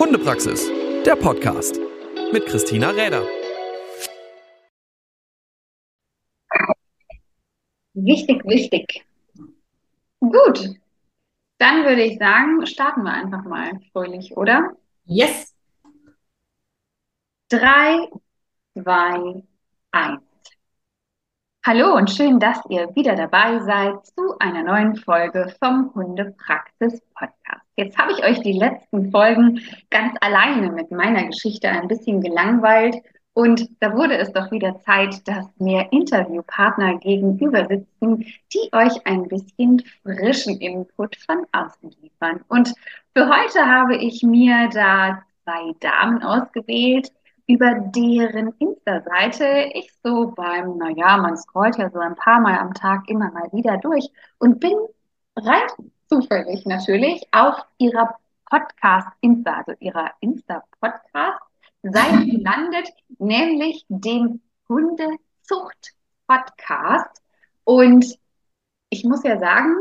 Hundepraxis, der Podcast mit Christina Räder. Wichtig, wichtig. Gut, dann würde ich sagen, starten wir einfach mal fröhlich, oder? Yes. Drei, zwei, eins. Hallo und schön, dass ihr wieder dabei seid zu einer neuen Folge vom Hundepraxis Podcast. Jetzt habe ich euch die letzten Folgen ganz alleine mit meiner Geschichte ein bisschen gelangweilt und da wurde es doch wieder Zeit, dass mir Interviewpartner gegenüber sitzen, die euch ein bisschen frischen Input von außen liefern. Und für heute habe ich mir da zwei Damen ausgewählt, über deren Insta-Seite ich so beim, naja, man scrollt ja so ein paar Mal am Tag immer mal wieder durch und bin rein zufällig natürlich auf ihrer Podcast-Insta, also ihrer Insta-Podcast-Seite gelandet, nämlich dem Hundezucht-Podcast. Und ich muss ja sagen,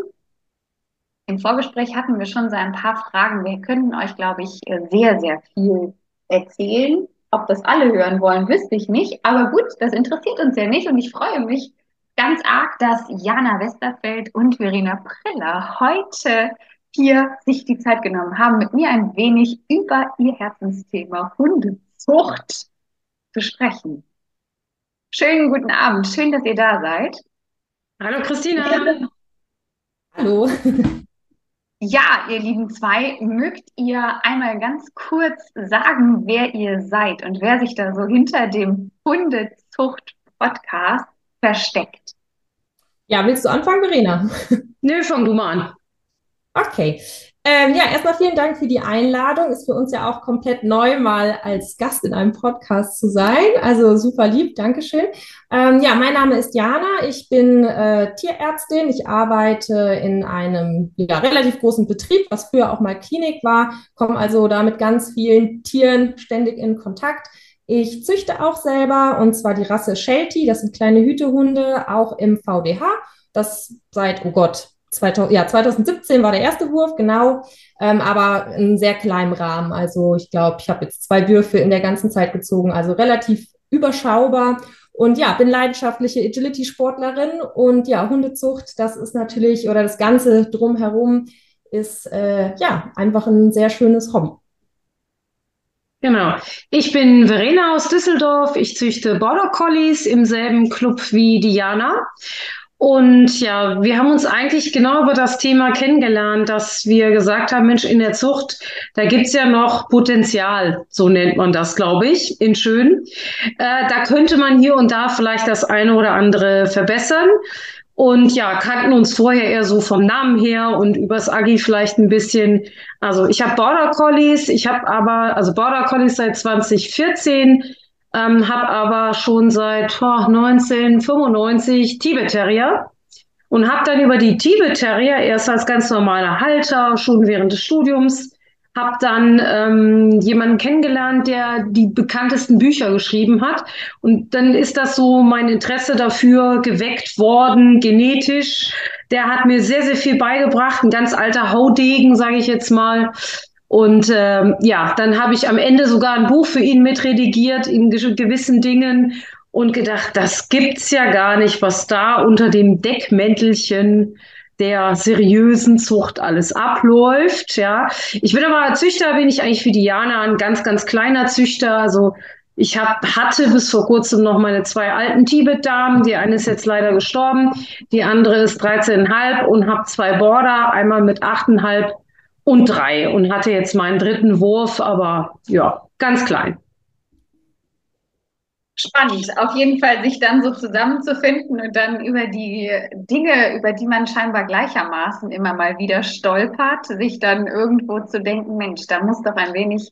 im Vorgespräch hatten wir schon so ein paar Fragen. Wir könnten euch, glaube ich, sehr, sehr viel erzählen. Ob das alle hören wollen, wüsste ich nicht. Aber gut, das interessiert uns ja nicht. Und ich freue mich ganz arg, dass Jana Westerfeld und Verena Priller heute hier sich die Zeit genommen haben, mit mir ein wenig über ihr Herzensthema Hundezucht zu sprechen. Schönen guten Abend. Schön, dass ihr da seid. Hallo Christina. Hallo. Ja, ihr lieben zwei, mögt ihr einmal ganz kurz sagen, wer ihr seid und wer sich da so hinter dem Hundezucht-Podcast versteckt? Ja, willst du anfangen, Verena? Nö, fang du mal an. Okay. Ähm, ja, erstmal vielen Dank für die Einladung. Ist für uns ja auch komplett neu, mal als Gast in einem Podcast zu sein. Also super lieb, Dankeschön. Ähm, ja, mein Name ist Jana. Ich bin äh, Tierärztin. Ich arbeite in einem ja, relativ großen Betrieb, was früher auch mal Klinik war. Komme also da mit ganz vielen Tieren ständig in Kontakt. Ich züchte auch selber und zwar die Rasse Sheltie. Das sind kleine Hütehunde, auch im VDH. Das seit, oh Gott, 2000, ja, 2017 war der erste Wurf, genau, ähm, aber in sehr kleinem Rahmen. Also ich glaube, ich habe jetzt zwei Würfe in der ganzen Zeit gezogen, also relativ überschaubar. Und ja, bin leidenschaftliche Agility-Sportlerin und ja, Hundezucht, das ist natürlich, oder das Ganze drumherum ist äh, ja einfach ein sehr schönes Hobby. Genau. Ich bin Verena aus Düsseldorf. Ich züchte Border Collies im selben Club wie Diana. Und ja, wir haben uns eigentlich genau über das Thema kennengelernt, dass wir gesagt haben, Mensch, in der Zucht, da gibt's ja noch Potenzial, so nennt man das, glaube ich, in schön. Äh, da könnte man hier und da vielleicht das eine oder andere verbessern. Und ja, kannten uns vorher eher so vom Namen her und übers Agi vielleicht ein bisschen. Also ich habe Border Collies, ich habe aber, also Border Collies seit 2014 ähm, habe aber schon seit oh, 1995 Tibet Terrier und habe dann über die Tibet Terrier erst als ganz normaler Halter schon während des Studiums habe dann ähm, jemanden kennengelernt, der die bekanntesten Bücher geschrieben hat. Und dann ist das so mein Interesse dafür geweckt worden, genetisch. Der hat mir sehr, sehr viel beigebracht, ein ganz alter Haudegen, sage ich jetzt mal. Und ähm, ja, dann habe ich am Ende sogar ein Buch für ihn mitredigiert in gewissen Dingen und gedacht, das gibt's ja gar nicht, was da unter dem Deckmäntelchen der seriösen Zucht alles abläuft. Ja, ich bin aber Züchter, bin ich eigentlich für Diana ein ganz, ganz kleiner Züchter. Also ich hab, hatte bis vor kurzem noch meine zwei alten Tibet-Damen. Die eine ist jetzt leider gestorben, die andere ist 13,5 und habe zwei Border, einmal mit 8,5 und drei und hatte jetzt meinen dritten Wurf, aber ja, ganz klein. Spannend, auf jeden Fall sich dann so zusammenzufinden und dann über die Dinge, über die man scheinbar gleichermaßen immer mal wieder stolpert, sich dann irgendwo zu denken, Mensch, da muss doch ein wenig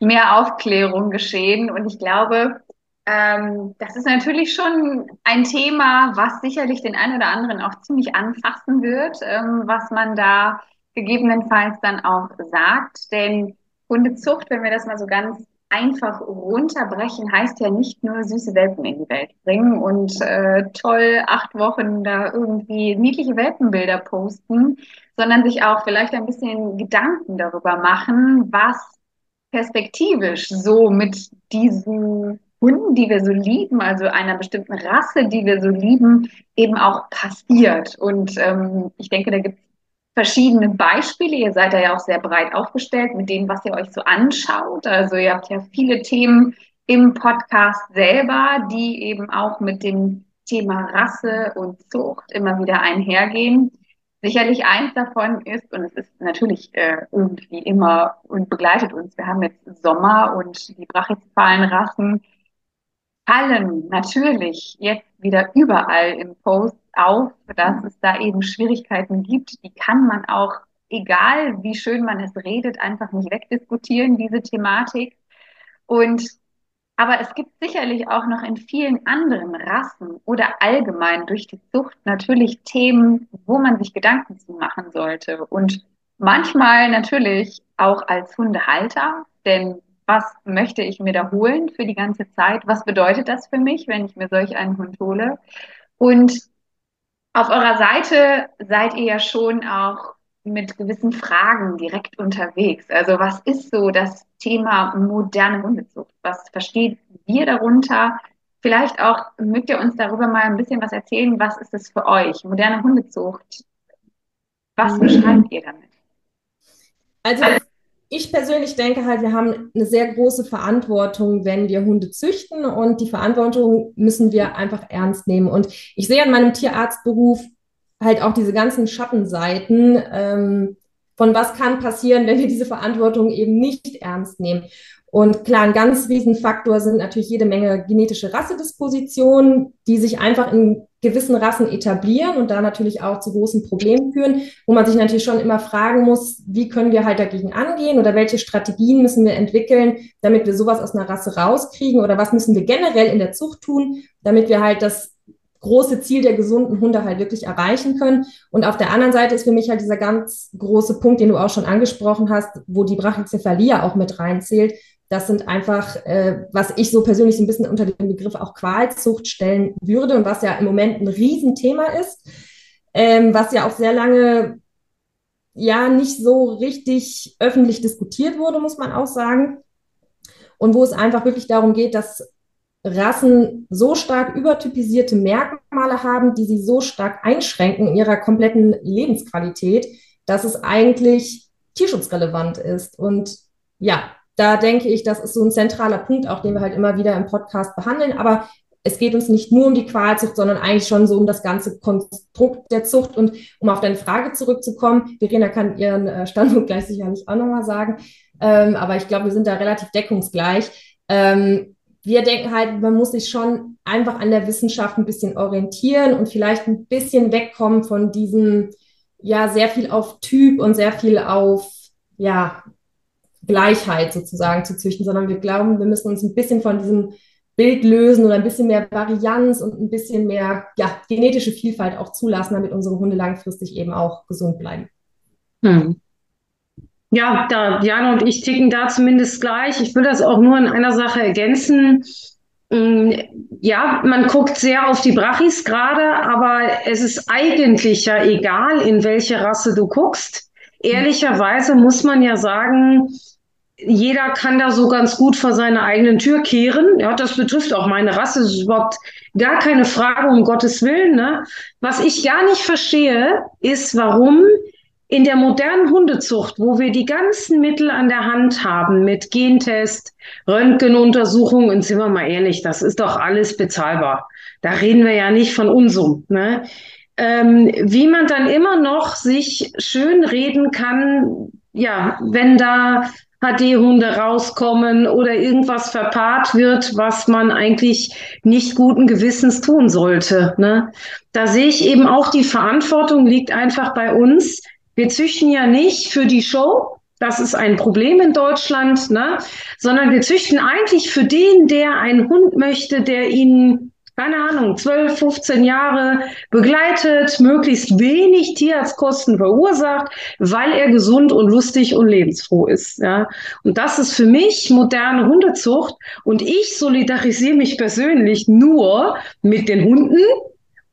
mehr Aufklärung geschehen. Und ich glaube, ähm, das ist natürlich schon ein Thema, was sicherlich den einen oder anderen auch ziemlich anfassen wird, ähm, was man da gegebenenfalls dann auch sagt. Denn Hundezucht, wenn wir das mal so ganz einfach runterbrechen, heißt ja nicht nur süße Welpen in die Welt bringen und äh, toll acht Wochen da irgendwie niedliche Welpenbilder posten, sondern sich auch vielleicht ein bisschen Gedanken darüber machen, was perspektivisch so mit diesen Hunden, die wir so lieben, also einer bestimmten Rasse, die wir so lieben, eben auch passiert. Und ähm, ich denke, da gibt es verschiedene Beispiele. Ihr seid da ja auch sehr breit aufgestellt mit dem, was ihr euch so anschaut. Also ihr habt ja viele Themen im Podcast selber, die eben auch mit dem Thema Rasse und Zucht immer wieder einhergehen. Sicherlich eins davon ist, und es ist natürlich äh, irgendwie immer und begleitet uns, wir haben jetzt Sommer und die brachycephalen Rassen fallen natürlich jetzt wieder überall im Post auf, dass es da eben Schwierigkeiten gibt. Die kann man auch, egal wie schön man es redet, einfach nicht wegdiskutieren, diese Thematik. Und aber es gibt sicherlich auch noch in vielen anderen Rassen oder allgemein durch die Zucht natürlich Themen, wo man sich Gedanken zu machen sollte. Und manchmal natürlich auch als Hundehalter, denn was möchte ich mir da holen für die ganze Zeit? Was bedeutet das für mich, wenn ich mir solch einen Hund hole? Und auf eurer Seite seid ihr ja schon auch mit gewissen Fragen direkt unterwegs. Also was ist so das Thema moderne Hundezucht? Was versteht ihr darunter? Vielleicht auch mögt ihr uns darüber mal ein bisschen was erzählen. Was ist es für euch? Moderne Hundezucht. Was beschreibt ihr damit? Also ich persönlich denke halt, wir haben eine sehr große Verantwortung, wenn wir Hunde züchten und die Verantwortung müssen wir einfach ernst nehmen. Und ich sehe an meinem Tierarztberuf halt auch diese ganzen Schattenseiten ähm, von was kann passieren, wenn wir diese Verantwortung eben nicht ernst nehmen. Und klar, ein ganz Riesenfaktor sind natürlich jede Menge genetische Rassedispositionen, die sich einfach in gewissen Rassen etablieren und da natürlich auch zu großen Problemen führen, wo man sich natürlich schon immer fragen muss, wie können wir halt dagegen angehen oder welche Strategien müssen wir entwickeln, damit wir sowas aus einer Rasse rauskriegen oder was müssen wir generell in der Zucht tun, damit wir halt das große Ziel der gesunden Hunde halt wirklich erreichen können. Und auf der anderen Seite ist für mich halt dieser ganz große Punkt, den du auch schon angesprochen hast, wo die Brachycephalie auch mit reinzählt, das sind einfach, äh, was ich so persönlich so ein bisschen unter den Begriff auch Qualzucht stellen würde und was ja im Moment ein Riesenthema ist, ähm, was ja auch sehr lange ja nicht so richtig öffentlich diskutiert wurde, muss man auch sagen. Und wo es einfach wirklich darum geht, dass Rassen so stark übertypisierte Merkmale haben, die sie so stark einschränken in ihrer kompletten Lebensqualität, dass es eigentlich tierschutzrelevant ist. Und ja, da denke ich, das ist so ein zentraler Punkt, auch den wir halt immer wieder im Podcast behandeln. Aber es geht uns nicht nur um die Qualzucht, sondern eigentlich schon so um das ganze Konstrukt der Zucht. Und um auf deine Frage zurückzukommen, Verena kann ihren äh, Standpunkt gleich sicherlich auch nochmal sagen. Ähm, aber ich glaube, wir sind da relativ deckungsgleich. Ähm, wir denken halt, man muss sich schon einfach an der Wissenschaft ein bisschen orientieren und vielleicht ein bisschen wegkommen von diesem, ja, sehr viel auf Typ und sehr viel auf, ja, Gleichheit sozusagen zu züchten, sondern wir glauben, wir müssen uns ein bisschen von diesem Bild lösen oder ein bisschen mehr Varianz und ein bisschen mehr ja, genetische Vielfalt auch zulassen, damit unsere Hunde langfristig eben auch gesund bleiben. Hm. Ja, da Jana und ich ticken da zumindest gleich. Ich will das auch nur in einer Sache ergänzen. Hm, ja, man guckt sehr auf die Brachis gerade, aber es ist eigentlich ja egal, in welche Rasse du guckst. Ehrlicherweise muss man ja sagen, jeder kann da so ganz gut vor seiner eigenen Tür kehren. Ja, das betrifft auch meine Rasse. Das ist überhaupt gar keine Frage, um Gottes Willen. Ne? Was ich gar nicht verstehe, ist, warum in der modernen Hundezucht, wo wir die ganzen Mittel an der Hand haben mit Gentest, Röntgenuntersuchungen, und sind wir mal ehrlich, das ist doch alles bezahlbar. Da reden wir ja nicht von Unsum. Ne? Ähm, wie man dann immer noch sich schön reden kann, ja, wenn da HD-Hunde rauskommen oder irgendwas verpaart wird, was man eigentlich nicht guten Gewissens tun sollte. Ne? Da sehe ich eben auch, die Verantwortung liegt einfach bei uns. Wir züchten ja nicht für die Show, das ist ein Problem in Deutschland, ne? sondern wir züchten eigentlich für den, der einen Hund möchte, der ihn keine Ahnung, 12, 15 Jahre begleitet, möglichst wenig Tierarztkosten verursacht, weil er gesund und lustig und lebensfroh ist. Ja. Und das ist für mich moderne Hundezucht. Und ich solidarisiere mich persönlich nur mit den Hunden,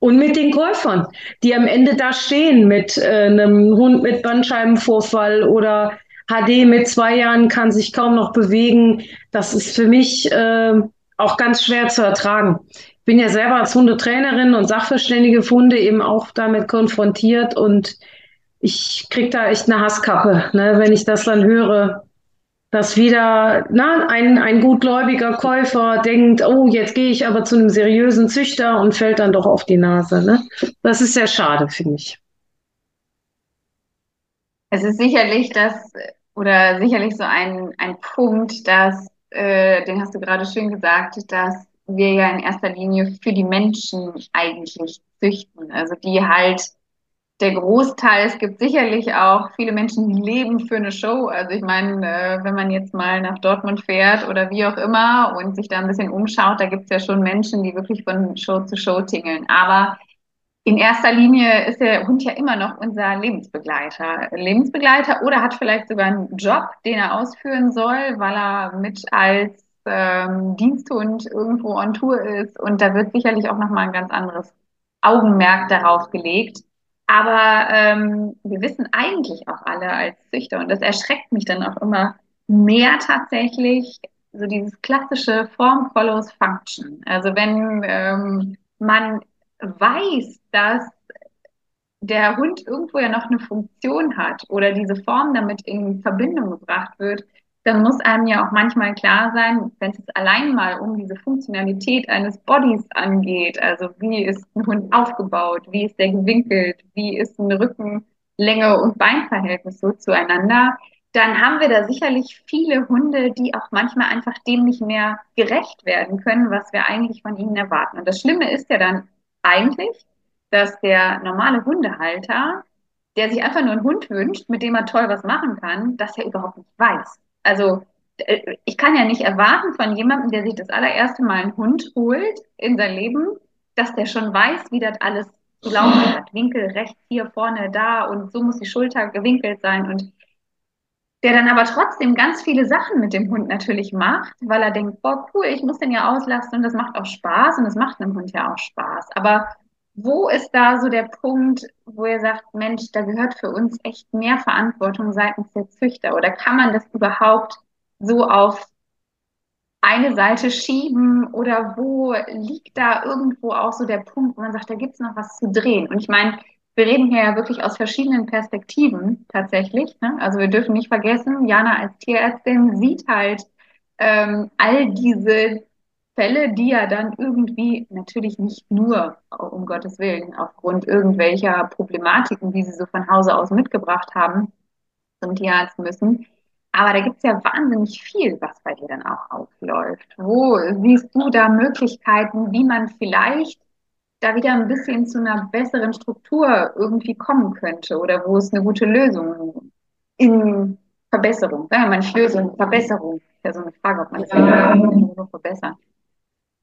und mit den Käufern, die am Ende da stehen mit äh, einem Hund mit Bandscheibenvorfall oder HD mit zwei Jahren kann sich kaum noch bewegen. Das ist für mich äh, auch ganz schwer zu ertragen. Ich bin ja selber als Hundetrainerin und Sachverständige Hunde eben auch damit konfrontiert und ich kriege da echt eine Hasskappe, ne, wenn ich das dann höre, dass wieder na, ein, ein gutgläubiger Käufer denkt, oh, jetzt gehe ich aber zu einem seriösen Züchter und fällt dann doch auf die Nase. Ne? Das ist sehr schade, finde ich. Es ist sicherlich das, oder sicherlich so ein, ein Punkt, dass, äh, den hast du gerade schön gesagt, dass wir ja in erster Linie für die Menschen eigentlich züchten. Also die halt der Großteil, es gibt sicherlich auch viele Menschen, die leben für eine Show. Also ich meine, äh, wenn man jetzt mal nach Dortmund fährt oder wie auch immer und sich da ein bisschen umschaut, da gibt es ja schon Menschen, die wirklich von Show zu Show tingeln. Aber in erster Linie ist der Hund ja immer noch unser Lebensbegleiter. Lebensbegleiter oder hat vielleicht sogar einen Job, den er ausführen soll, weil er mit als ähm, Diensthund irgendwo on Tour ist. Und da wird sicherlich auch nochmal ein ganz anderes Augenmerk darauf gelegt. Aber ähm, wir wissen eigentlich auch alle als Züchter, und das erschreckt mich dann auch immer mehr tatsächlich, so dieses klassische Form follows Function. Also wenn ähm, man weiß, dass der Hund irgendwo ja noch eine Funktion hat oder diese Form damit in Verbindung gebracht wird, dann muss einem ja auch manchmal klar sein, wenn es allein mal um diese Funktionalität eines Bodies angeht, also wie ist ein Hund aufgebaut, wie ist der gewinkelt, wie ist eine Rückenlänge und Beinverhältnis so zueinander, dann haben wir da sicherlich viele Hunde, die auch manchmal einfach dem nicht mehr gerecht werden können, was wir eigentlich von ihnen erwarten. Und das Schlimme ist ja dann eigentlich, dass der normale Hundehalter, der sich einfach nur einen Hund wünscht, mit dem er toll was machen kann, das ja überhaupt nicht weiß. Also äh, ich kann ja nicht erwarten von jemandem, der sich das allererste Mal einen Hund holt in sein Leben, dass der schon weiß, wie das alles zu laufen hat. Winkel rechts, hier vorne, da und so muss die Schulter gewinkelt sein und der dann aber trotzdem ganz viele Sachen mit dem Hund natürlich macht, weil er denkt, boah, cool, ich muss den ja auslasten und das macht auch Spaß und das macht einem Hund ja auch Spaß. Aber wo ist da so der Punkt, wo ihr sagt, Mensch, da gehört für uns echt mehr Verantwortung seitens der Züchter? Oder kann man das überhaupt so auf eine Seite schieben? Oder wo liegt da irgendwo auch so der Punkt, wo man sagt, da gibt es noch was zu drehen? Und ich meine, wir reden hier ja wirklich aus verschiedenen Perspektiven tatsächlich. Ne? Also wir dürfen nicht vergessen, Jana als Tierärztin sieht halt ähm, all diese Fälle, die ja dann irgendwie natürlich nicht nur, um Gottes Willen, aufgrund irgendwelcher Problematiken, die sie so von Hause aus mitgebracht haben, zum Tierarzt müssen. Aber da gibt es ja wahnsinnig viel, was bei dir dann auch aufläuft. Wo siehst du da Möglichkeiten, wie man vielleicht da wieder ein bisschen zu einer besseren Struktur irgendwie kommen könnte oder wo es eine gute Lösung in Verbesserung, sagen wir mal nicht Lösung, Verbesserung. Ist ja so eine Frage, ob man es ja. nur verbessern.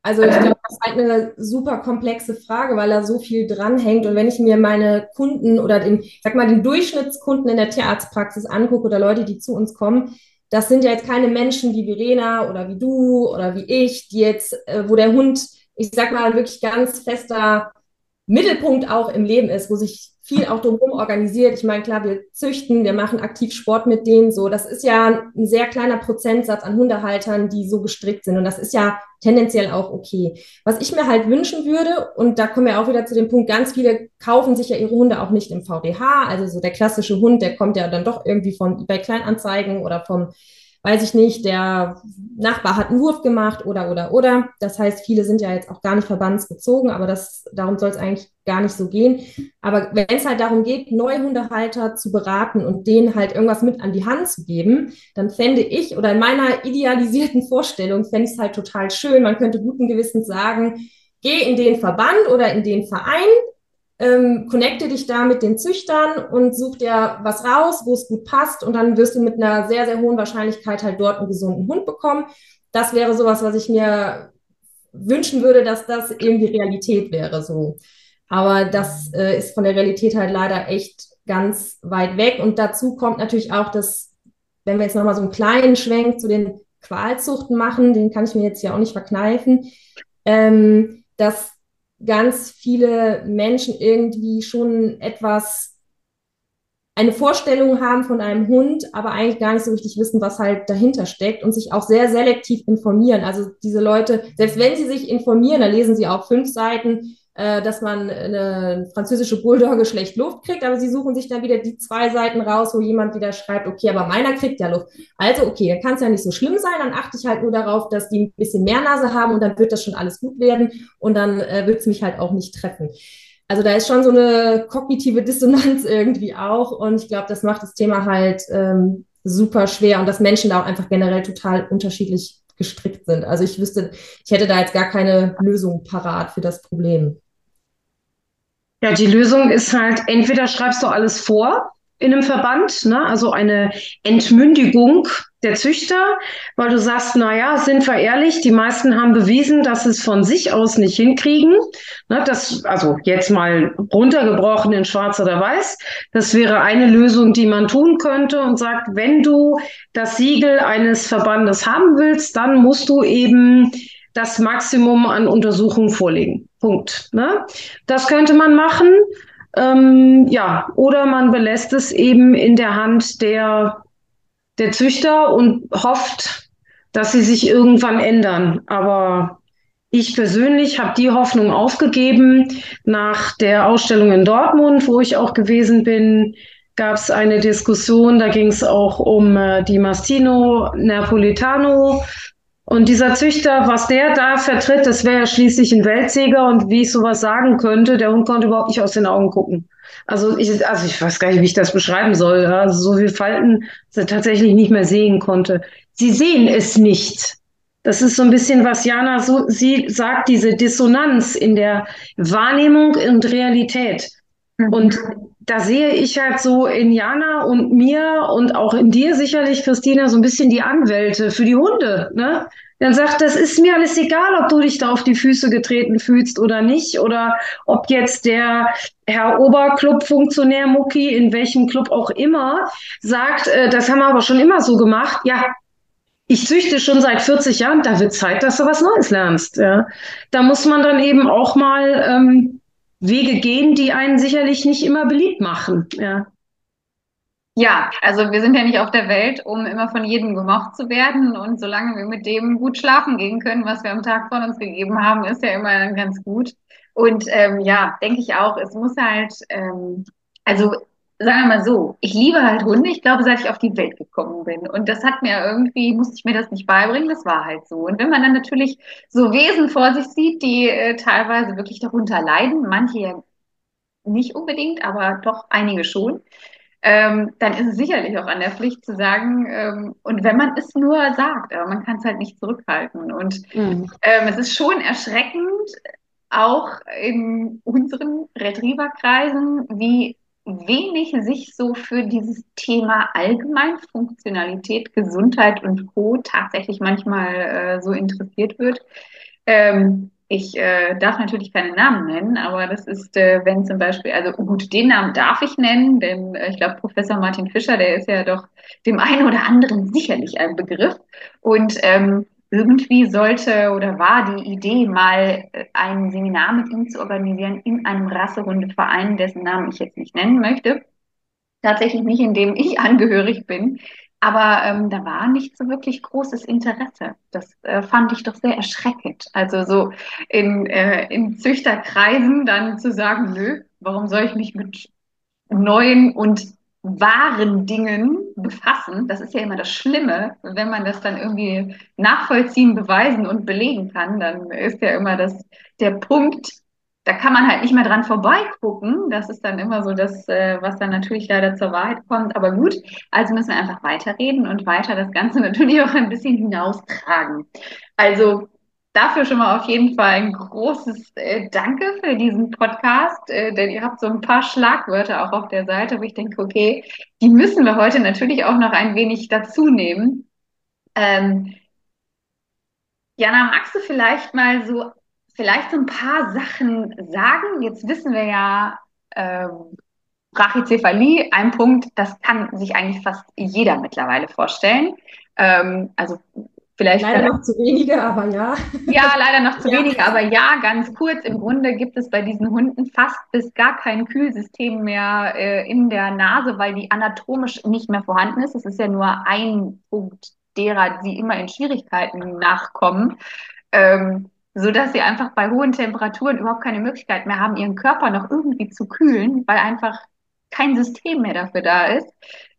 Also ich glaube, das ist halt eine super komplexe Frage, weil da so viel dranhängt. Und wenn ich mir meine Kunden oder den, sag mal, den Durchschnittskunden in der Tierarztpraxis angucke oder Leute, die zu uns kommen, das sind ja jetzt keine Menschen wie Verena oder wie du oder wie ich, die jetzt, äh, wo der Hund, ich sag mal, wirklich ganz fester Mittelpunkt auch im Leben ist, wo sich viel auch drumherum organisiert. Ich meine, klar, wir züchten, wir machen aktiv Sport mit denen. So, das ist ja ein sehr kleiner Prozentsatz an Hundehaltern, die so gestrickt sind. Und das ist ja tendenziell auch okay. Was ich mir halt wünschen würde, und da kommen wir auch wieder zu dem Punkt, ganz viele kaufen sich ja ihre Hunde auch nicht im VDH. Also so der klassische Hund, der kommt ja dann doch irgendwie von eBay Kleinanzeigen oder vom weiß ich nicht, der Nachbar hat einen Wurf gemacht oder, oder, oder. Das heißt, viele sind ja jetzt auch gar nicht verbandsbezogen, aber das, darum soll es eigentlich gar nicht so gehen. Aber wenn es halt darum geht, Neuhundehalter zu beraten und denen halt irgendwas mit an die Hand zu geben, dann fände ich oder in meiner idealisierten Vorstellung fände ich es halt total schön. Man könnte guten Gewissens sagen, geh in den Verband oder in den Verein, ähm, connecte dich da mit den Züchtern und such dir was raus, wo es gut passt und dann wirst du mit einer sehr, sehr hohen Wahrscheinlichkeit halt dort einen gesunden Hund bekommen. Das wäre sowas, was ich mir wünschen würde, dass das irgendwie Realität wäre, so. Aber das äh, ist von der Realität halt leider echt ganz weit weg. Und dazu kommt natürlich auch, dass, wenn wir jetzt nochmal so einen kleinen Schwenk zu den Qualzuchten machen, den kann ich mir jetzt ja auch nicht verkneifen, ähm, dass ganz viele Menschen irgendwie schon etwas eine Vorstellung haben von einem Hund, aber eigentlich gar nicht so richtig wissen, was halt dahinter steckt und sich auch sehr selektiv informieren. Also diese Leute, selbst wenn sie sich informieren, dann lesen sie auch fünf Seiten, äh, dass man eine französische Bulldogge schlecht Luft kriegt, aber sie suchen sich dann wieder die zwei Seiten raus, wo jemand wieder schreibt, okay, aber meiner kriegt ja Luft. Also okay, dann kann es ja nicht so schlimm sein, dann achte ich halt nur darauf, dass die ein bisschen mehr Nase haben und dann wird das schon alles gut werden und dann äh, wird es mich halt auch nicht treffen. Also da ist schon so eine kognitive Dissonanz irgendwie auch und ich glaube, das macht das Thema halt ähm, super schwer und dass Menschen da auch einfach generell total unterschiedlich gestrickt sind. Also ich wüsste, ich hätte da jetzt gar keine Lösung parat für das Problem. Ja, die Lösung ist halt, entweder schreibst du alles vor in einem Verband, ne? also eine Entmündigung der Züchter, weil du sagst, na ja, sind wir ehrlich, die meisten haben bewiesen, dass es von sich aus nicht hinkriegen. Ne, das, also jetzt mal runtergebrochen in schwarz oder weiß. Das wäre eine Lösung, die man tun könnte und sagt, wenn du das Siegel eines Verbandes haben willst, dann musst du eben das Maximum an Untersuchungen vorlegen. Punkt. Ne? Das könnte man machen. Ähm, ja, oder man belässt es eben in der Hand der der Züchter und hofft, dass sie sich irgendwann ändern. Aber ich persönlich habe die Hoffnung aufgegeben. Nach der Ausstellung in Dortmund, wo ich auch gewesen bin, gab es eine Diskussion, da ging es auch um äh, die Mastino Napolitano. Und dieser Züchter, was der da vertritt, das wäre ja schließlich ein Weltsieger. Und wie ich sowas sagen könnte, der Hund konnte überhaupt nicht aus den Augen gucken. Also ich, also ich weiß gar nicht, wie ich das beschreiben soll. Also so viele Falten, dass er tatsächlich nicht mehr sehen konnte. Sie sehen es nicht. Das ist so ein bisschen, was Jana so, sie sagt, diese Dissonanz in der Wahrnehmung und Realität. Mhm. Und da sehe ich halt so in Jana und mir und auch in dir sicherlich, Christina, so ein bisschen die Anwälte für die Hunde. Ne? dann sagt, das ist mir alles egal, ob du dich da auf die Füße getreten fühlst oder nicht, oder ob jetzt der Herr Oberclub-Funktionär Mucki, in welchem Club auch immer, sagt, äh, das haben wir aber schon immer so gemacht. Ja, ich züchte schon seit 40 Jahren, da wird Zeit, dass du was Neues lernst. Ja. Da muss man dann eben auch mal ähm, Wege gehen, die einen sicherlich nicht immer beliebt machen. Ja. Ja, also wir sind ja nicht auf der Welt, um immer von jedem gemocht zu werden. Und solange wir mit dem gut schlafen gehen können, was wir am Tag von uns gegeben haben, ist ja immer ganz gut. Und ähm, ja, denke ich auch, es muss halt, ähm, also sagen wir mal so, ich liebe halt Hunde, ich glaube, seit ich auf die Welt gekommen bin. Und das hat mir irgendwie, musste ich mir das nicht beibringen, das war halt so. Und wenn man dann natürlich so Wesen vor sich sieht, die äh, teilweise wirklich darunter leiden, manche ja nicht unbedingt, aber doch einige schon, ähm, dann ist es sicherlich auch an der Pflicht zu sagen, ähm, und wenn man es nur sagt, aber man kann es halt nicht zurückhalten. Und mhm. ähm, es ist schon erschreckend, auch in unseren Retrieverkreisen, wie wenig sich so für dieses Thema Allgemeinfunktionalität, Gesundheit und Co. tatsächlich manchmal äh, so interessiert wird. Ähm, ich äh, darf natürlich keine Namen nennen, aber das ist, äh, wenn zum Beispiel, also gut, den Namen darf ich nennen, denn äh, ich glaube, Professor Martin Fischer, der ist ja doch dem einen oder anderen sicherlich ein Begriff. Und ähm, irgendwie sollte oder war die Idee, mal äh, ein Seminar mit ihm zu organisieren in einem Rassehundeverein, dessen Namen ich jetzt nicht nennen möchte. Tatsächlich nicht, in dem ich angehörig bin. Aber ähm, da war nicht so wirklich großes Interesse. Das äh, fand ich doch sehr erschreckend. Also so in, äh, in Züchterkreisen dann zu sagen, nö, warum soll ich mich mit neuen und wahren Dingen befassen? Das ist ja immer das Schlimme, wenn man das dann irgendwie nachvollziehen, beweisen und belegen kann, dann ist ja immer das, der Punkt, da kann man halt nicht mehr dran vorbeigucken. Das ist dann immer so das, äh, was dann natürlich leider zur Wahrheit kommt. Aber gut, also müssen wir einfach weiterreden und weiter das Ganze natürlich auch ein bisschen hinaustragen. Also dafür schon mal auf jeden Fall ein großes äh, Danke für diesen Podcast, äh, denn ihr habt so ein paar Schlagwörter auch auf der Seite, wo ich denke, okay, die müssen wir heute natürlich auch noch ein wenig dazu nehmen. Ähm, Jana, magst du vielleicht mal so vielleicht so ein paar Sachen sagen. Jetzt wissen wir ja, ähm, Brachycephalie, ein Punkt, das kann sich eigentlich fast jeder mittlerweile vorstellen. Ähm, also Vielleicht leider noch zu wenige, aber ja. Ja, leider noch zu ja. wenige, aber ja, ganz kurz. Im Grunde gibt es bei diesen Hunden fast bis gar kein Kühlsystem mehr äh, in der Nase, weil die anatomisch nicht mehr vorhanden ist. Es ist ja nur ein Punkt derer, die immer in Schwierigkeiten nachkommen. Ähm, so dass sie einfach bei hohen Temperaturen überhaupt keine Möglichkeit mehr haben, ihren Körper noch irgendwie zu kühlen, weil einfach kein System mehr dafür da ist.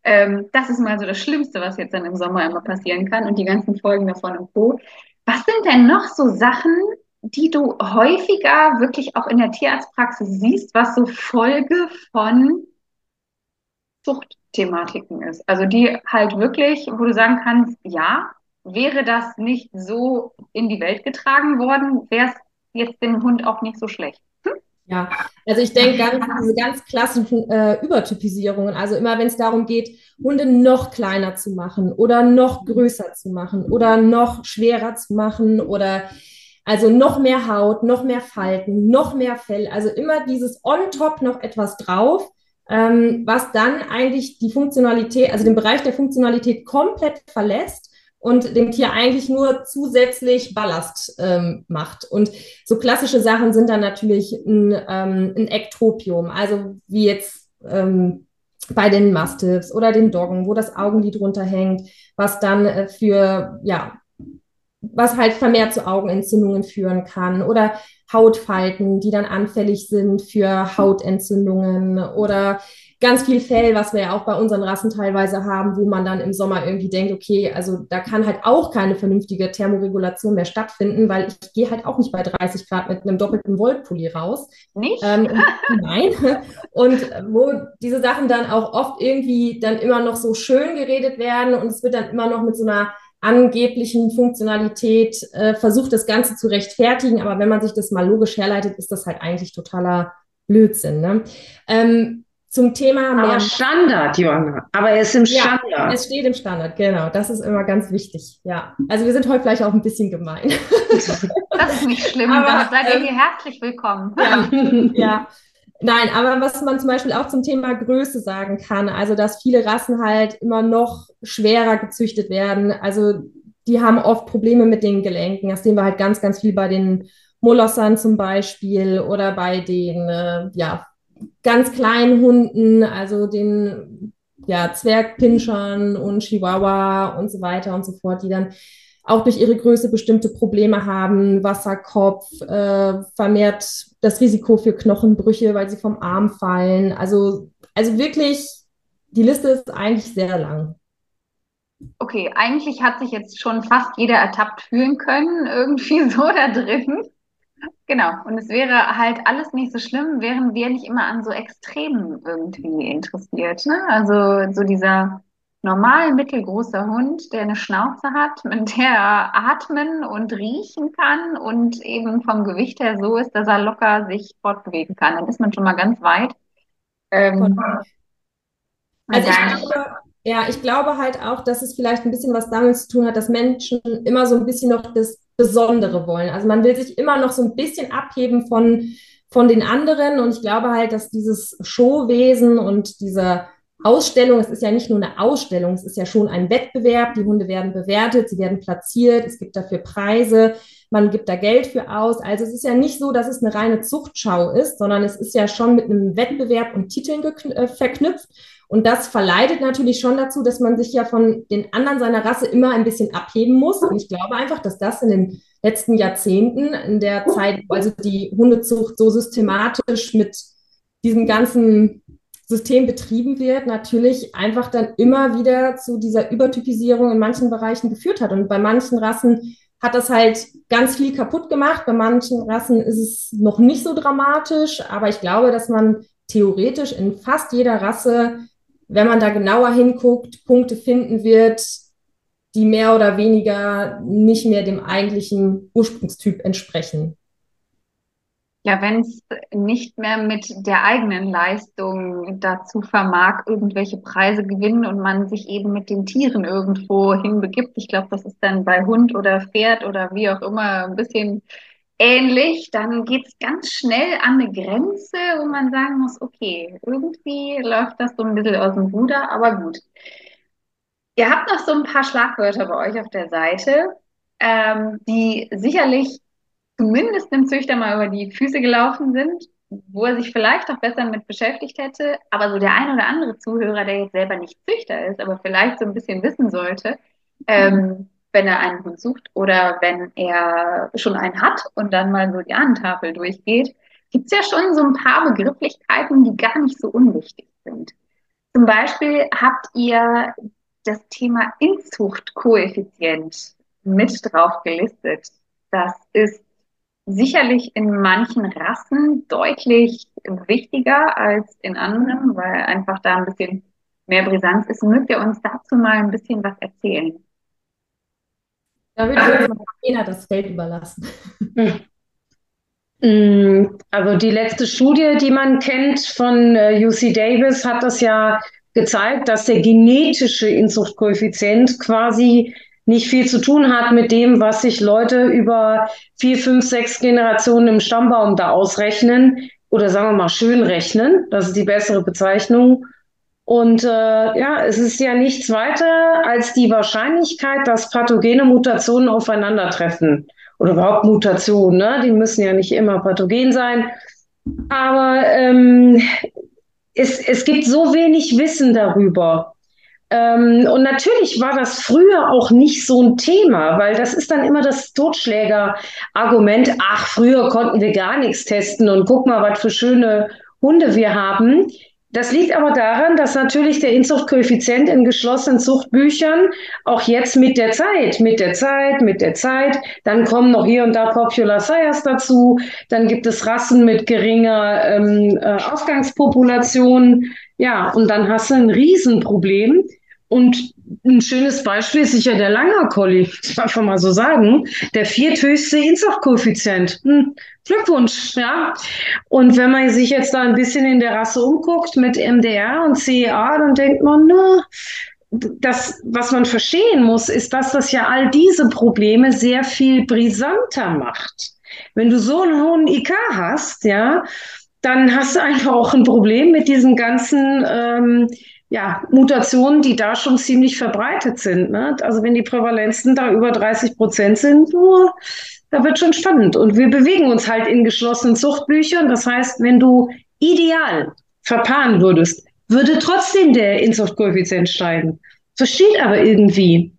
Ähm, das ist mal so das Schlimmste, was jetzt dann im Sommer immer passieren kann und die ganzen Folgen davon und Co. Was sind denn noch so Sachen, die du häufiger wirklich auch in der Tierarztpraxis siehst, was so Folge von Zuchtthematiken ist? Also die halt wirklich, wo du sagen kannst, ja, wäre das nicht so in die Welt getragen worden, wäre es jetzt dem Hund auch nicht so schlecht. Ja, also ich denke ganz, diese ganz klassischen äh, Übertypisierungen, also immer wenn es darum geht, Hunde noch kleiner zu machen oder noch größer zu machen oder noch schwerer zu machen oder also noch mehr Haut, noch mehr Falten, noch mehr Fell, also immer dieses on top noch etwas drauf, ähm, was dann eigentlich die Funktionalität, also den Bereich der Funktionalität komplett verlässt und dem Tier eigentlich nur zusätzlich Ballast ähm, macht. Und so klassische Sachen sind dann natürlich ein, ähm, ein Ektropium, also wie jetzt ähm, bei den Mastiffs oder den Doggen, wo das Augenlid runterhängt, was dann äh, für, ja, was halt vermehrt zu Augenentzündungen führen kann oder Hautfalten, die dann anfällig sind für Hautentzündungen oder ganz viel Fell, was wir ja auch bei unseren Rassen teilweise haben, wo man dann im Sommer irgendwie denkt, okay, also da kann halt auch keine vernünftige Thermoregulation mehr stattfinden, weil ich gehe halt auch nicht bei 30 Grad mit einem doppelten Wollpulli raus. Nicht? Ähm, nein. Und wo diese Sachen dann auch oft irgendwie dann immer noch so schön geredet werden und es wird dann immer noch mit so einer angeblichen Funktionalität äh, versucht, das Ganze zu rechtfertigen. Aber wenn man sich das mal logisch herleitet, ist das halt eigentlich totaler Blödsinn. Ne? Ähm, zum Thema mehr. Aber Standard, Johanna. Aber er ist im Standard. Ja, es steht im Standard, genau. Das ist immer ganz wichtig. Ja. Also wir sind heute vielleicht auch ein bisschen gemein. Das ist nicht schlimm. Aber, Damit seid ihr ähm, hier herzlich willkommen. Ja, ja. Nein, aber was man zum Beispiel auch zum Thema Größe sagen kann, also dass viele Rassen halt immer noch schwerer gezüchtet werden. Also die haben oft Probleme mit den Gelenken. Das sehen wir halt ganz, ganz viel bei den Molossern zum Beispiel oder bei den äh, ja, ganz kleinen Hunden, also den ja, Zwergpinschern und Chihuahua und so weiter und so fort, die dann auch durch ihre Größe bestimmte Probleme haben, Wasserkopf, äh, vermehrt das Risiko für Knochenbrüche, weil sie vom Arm fallen. Also, also wirklich, die Liste ist eigentlich sehr lang. Okay, eigentlich hat sich jetzt schon fast jeder ertappt fühlen können, irgendwie so da drin. Genau, und es wäre halt alles nicht so schlimm, wären wir nicht immer an so Extremen irgendwie interessiert. Ne? Also so dieser normal mittelgroße Hund, der eine Schnauze hat, mit der er atmen und riechen kann und eben vom Gewicht her so ist, dass er locker sich fortbewegen kann. Dann ist man schon mal ganz weit. Ähm, also ich glaube, ja, ich glaube halt auch, dass es vielleicht ein bisschen was damit zu tun hat, dass Menschen immer so ein bisschen noch das Besondere wollen. Also man will sich immer noch so ein bisschen abheben von, von den anderen. Und ich glaube halt, dass dieses Showwesen und diese Ausstellung, es ist ja nicht nur eine Ausstellung, es ist ja schon ein Wettbewerb. Die Hunde werden bewertet, sie werden platziert, es gibt dafür Preise, man gibt da Geld für aus. Also es ist ja nicht so, dass es eine reine Zuchtschau ist, sondern es ist ja schon mit einem Wettbewerb und Titeln äh, verknüpft. Und das verleitet natürlich schon dazu, dass man sich ja von den anderen seiner Rasse immer ein bisschen abheben muss. Und ich glaube einfach, dass das in den letzten Jahrzehnten, in der Zeit, also die Hundezucht so systematisch mit diesem ganzen System betrieben wird, natürlich einfach dann immer wieder zu dieser Übertypisierung in manchen Bereichen geführt hat. Und bei manchen Rassen hat das halt ganz viel kaputt gemacht. Bei manchen Rassen ist es noch nicht so dramatisch, aber ich glaube, dass man theoretisch in fast jeder Rasse wenn man da genauer hinguckt, Punkte finden wird, die mehr oder weniger nicht mehr dem eigentlichen Ursprungstyp entsprechen. Ja, wenn es nicht mehr mit der eigenen Leistung dazu vermag, irgendwelche Preise gewinnen und man sich eben mit den Tieren irgendwo hinbegibt. Ich glaube, das ist dann bei Hund oder Pferd oder wie auch immer ein bisschen ähnlich, dann geht es ganz schnell an eine Grenze, wo man sagen muss, okay, irgendwie läuft das so ein bisschen aus dem Ruder, aber gut. Ihr habt noch so ein paar Schlagwörter bei euch auf der Seite. ähm, die sicherlich zumindest dem Züchter mal über die Füße gelaufen sind, wo er sich vielleicht auch besser mit beschäftigt hätte. Aber so der ein oder andere Zuhörer, der jetzt selber nicht Züchter ist, aber vielleicht so ein bisschen wissen sollte, ähm, wenn er einen Hund sucht oder wenn er schon einen hat und dann mal so die Ahnentafel durchgeht, gibt es ja schon so ein paar Begrifflichkeiten, die gar nicht so unwichtig sind. Zum Beispiel habt ihr das Thema Inzuchtkoeffizient mit drauf gelistet. Das ist sicherlich in manchen Rassen deutlich wichtiger als in anderen, weil einfach da ein bisschen mehr Brisanz ist. Mögt ihr uns dazu mal ein bisschen was erzählen? Da würde ich mal Lena das Feld überlassen. Mm, also die letzte Studie, die man kennt von äh, UC Davis, hat das ja gezeigt, dass der genetische Inzuchtkoeffizient quasi nicht viel zu tun hat mit dem, was sich Leute über vier, fünf, sechs Generationen im Stammbaum da ausrechnen oder sagen wir mal schön rechnen. Das ist die bessere Bezeichnung. Und äh, ja, es ist ja nichts weiter als die Wahrscheinlichkeit, dass pathogene Mutationen aufeinandertreffen. Oder überhaupt Mutationen, ne? die müssen ja nicht immer pathogen sein. Aber ähm, es, es gibt so wenig Wissen darüber. Ähm, und natürlich war das früher auch nicht so ein Thema, weil das ist dann immer das Totschläger-Argument. Ach, früher konnten wir gar nichts testen und guck mal, was für schöne Hunde wir haben. Das liegt aber daran, dass natürlich der Inzuchtkoeffizient in geschlossenen Zuchtbüchern auch jetzt mit der Zeit, mit der Zeit, mit der Zeit, dann kommen noch hier und da Popular Sires dazu, dann gibt es Rassen mit geringer ähm, äh, Ausgangspopulation, ja, und dann hast du ein Riesenproblem, und ein schönes Beispiel ist sicher der Langer Collie, darf einfach mal so sagen, der vierthöchste Inzuchtkoeffizient. Hm, Glückwunsch, ja. Und wenn man sich jetzt da ein bisschen in der Rasse umguckt mit MDR und CEA, dann denkt man, na, das, was man verstehen muss, ist, dass das ja all diese Probleme sehr viel brisanter macht. Wenn du so einen hohen IK hast, ja, dann hast du einfach auch ein Problem mit diesen ganzen ähm, ja, Mutationen, die da schon ziemlich verbreitet sind. Ne? Also wenn die Prävalenzen da über 30 Prozent sind, oh, da wird schon spannend. Und wir bewegen uns halt in geschlossenen Zuchtbüchern. Das heißt, wenn du ideal verpaaren würdest, würde trotzdem der Inzuchtkoeffizient steigen. Versteht aber irgendwie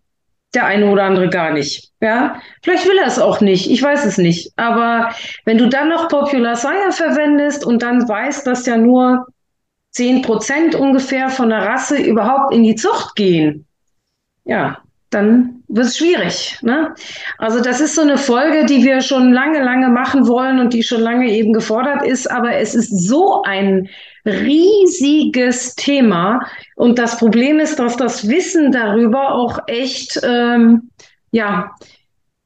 der eine oder andere gar nicht. Ja, vielleicht will er es auch nicht. Ich weiß es nicht. Aber wenn du dann noch Popular Sire verwendest und dann weißt, dass ja nur zehn Prozent ungefähr von der Rasse überhaupt in die Zucht gehen, ja, dann wird es schwierig. Ne? Also das ist so eine Folge, die wir schon lange, lange machen wollen und die schon lange eben gefordert ist. Aber es ist so ein riesiges Thema. Und das Problem ist, dass das Wissen darüber auch echt, ähm, ja,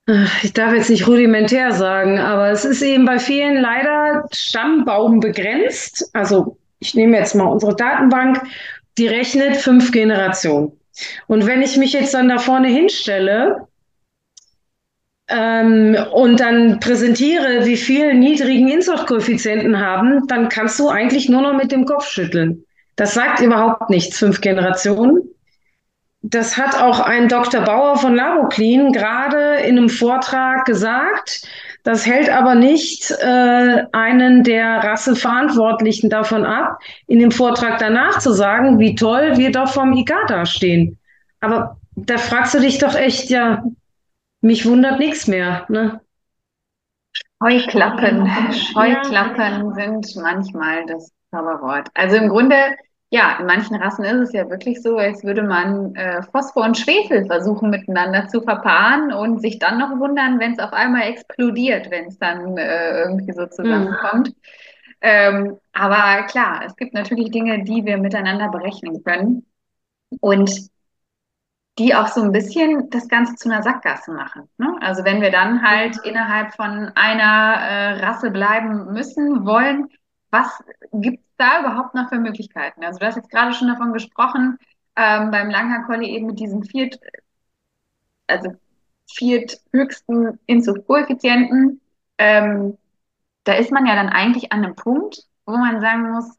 äh, ich darf jetzt nicht rudimentär sagen, aber es ist eben bei vielen leider Stammbaum begrenzt. Also ich nehme jetzt mal unsere Datenbank, die rechnet fünf Generationen. Und wenn ich mich jetzt dann da vorne hinstelle ähm, und dann präsentiere, wie viel niedrigen Inzuchtkoeffizienten haben, dann kannst du eigentlich nur noch mit dem Kopf schütteln. Das sagt überhaupt nichts, fünf Generationen. Das hat auch ein Dr. Bauer von Laboclean gerade in einem Vortrag gesagt. Das hält aber nicht äh, einen der Rasseverantwortlichen davon ab, in dem Vortrag danach zu sagen, wie toll wir doch vom IK dastehen. Aber da fragst du dich doch echt, ja, mich wundert nichts mehr. Ne? Scheuklappen. Scheuklappen ja. sind manchmal das Zauberwort. Also im Grunde ja, in manchen Rassen ist es ja wirklich so, als würde man äh, Phosphor und Schwefel versuchen miteinander zu verpaaren und sich dann noch wundern, wenn es auf einmal explodiert, wenn es dann äh, irgendwie so zusammenkommt. Mhm. Ähm, aber klar, es gibt natürlich Dinge, die wir miteinander berechnen können und die auch so ein bisschen das Ganze zu einer Sackgasse machen. Ne? Also wenn wir dann halt innerhalb von einer äh, Rasse bleiben müssen, wollen, was gibt es da überhaupt noch für Möglichkeiten? Also du hast jetzt gerade schon davon gesprochen, ähm, beim Langhaar Collie eben mit diesem viert, also vierthöchsten Inzuchtkoeffizienten. Ähm, da ist man ja dann eigentlich an einem Punkt, wo man sagen muss,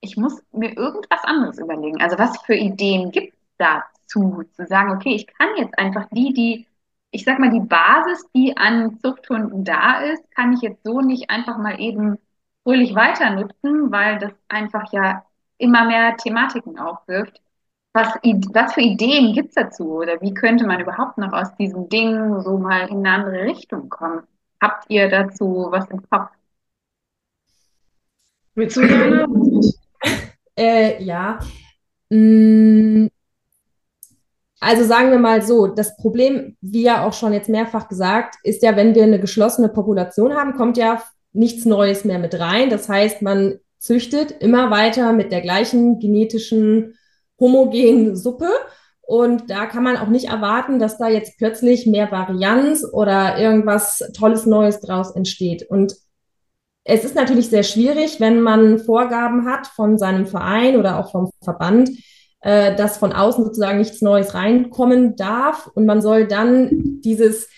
ich muss mir irgendwas anderes überlegen. Also was für Ideen gibt es dazu, zu sagen, okay, ich kann jetzt einfach die, die ich sag mal, die Basis, die an Zuchthunden da ist, kann ich jetzt so nicht einfach mal eben fröhlich weiter nutzen, weil das einfach ja immer mehr Thematiken aufwirft. Was, was für Ideen gibt es dazu oder wie könnte man überhaupt noch aus diesem Ding so mal in eine andere Richtung kommen? Habt ihr dazu was im Kopf? Willst du, Jana? äh, ja. Mm. Also sagen wir mal so, das Problem, wie ja auch schon jetzt mehrfach gesagt, ist ja, wenn wir eine geschlossene Population haben, kommt ja nichts Neues mehr mit rein. Das heißt, man züchtet immer weiter mit der gleichen genetischen homogenen Suppe. Und da kann man auch nicht erwarten, dass da jetzt plötzlich mehr Varianz oder irgendwas Tolles Neues draus entsteht. Und es ist natürlich sehr schwierig, wenn man Vorgaben hat von seinem Verein oder auch vom Verband, äh, dass von außen sozusagen nichts Neues reinkommen darf. Und man soll dann dieses,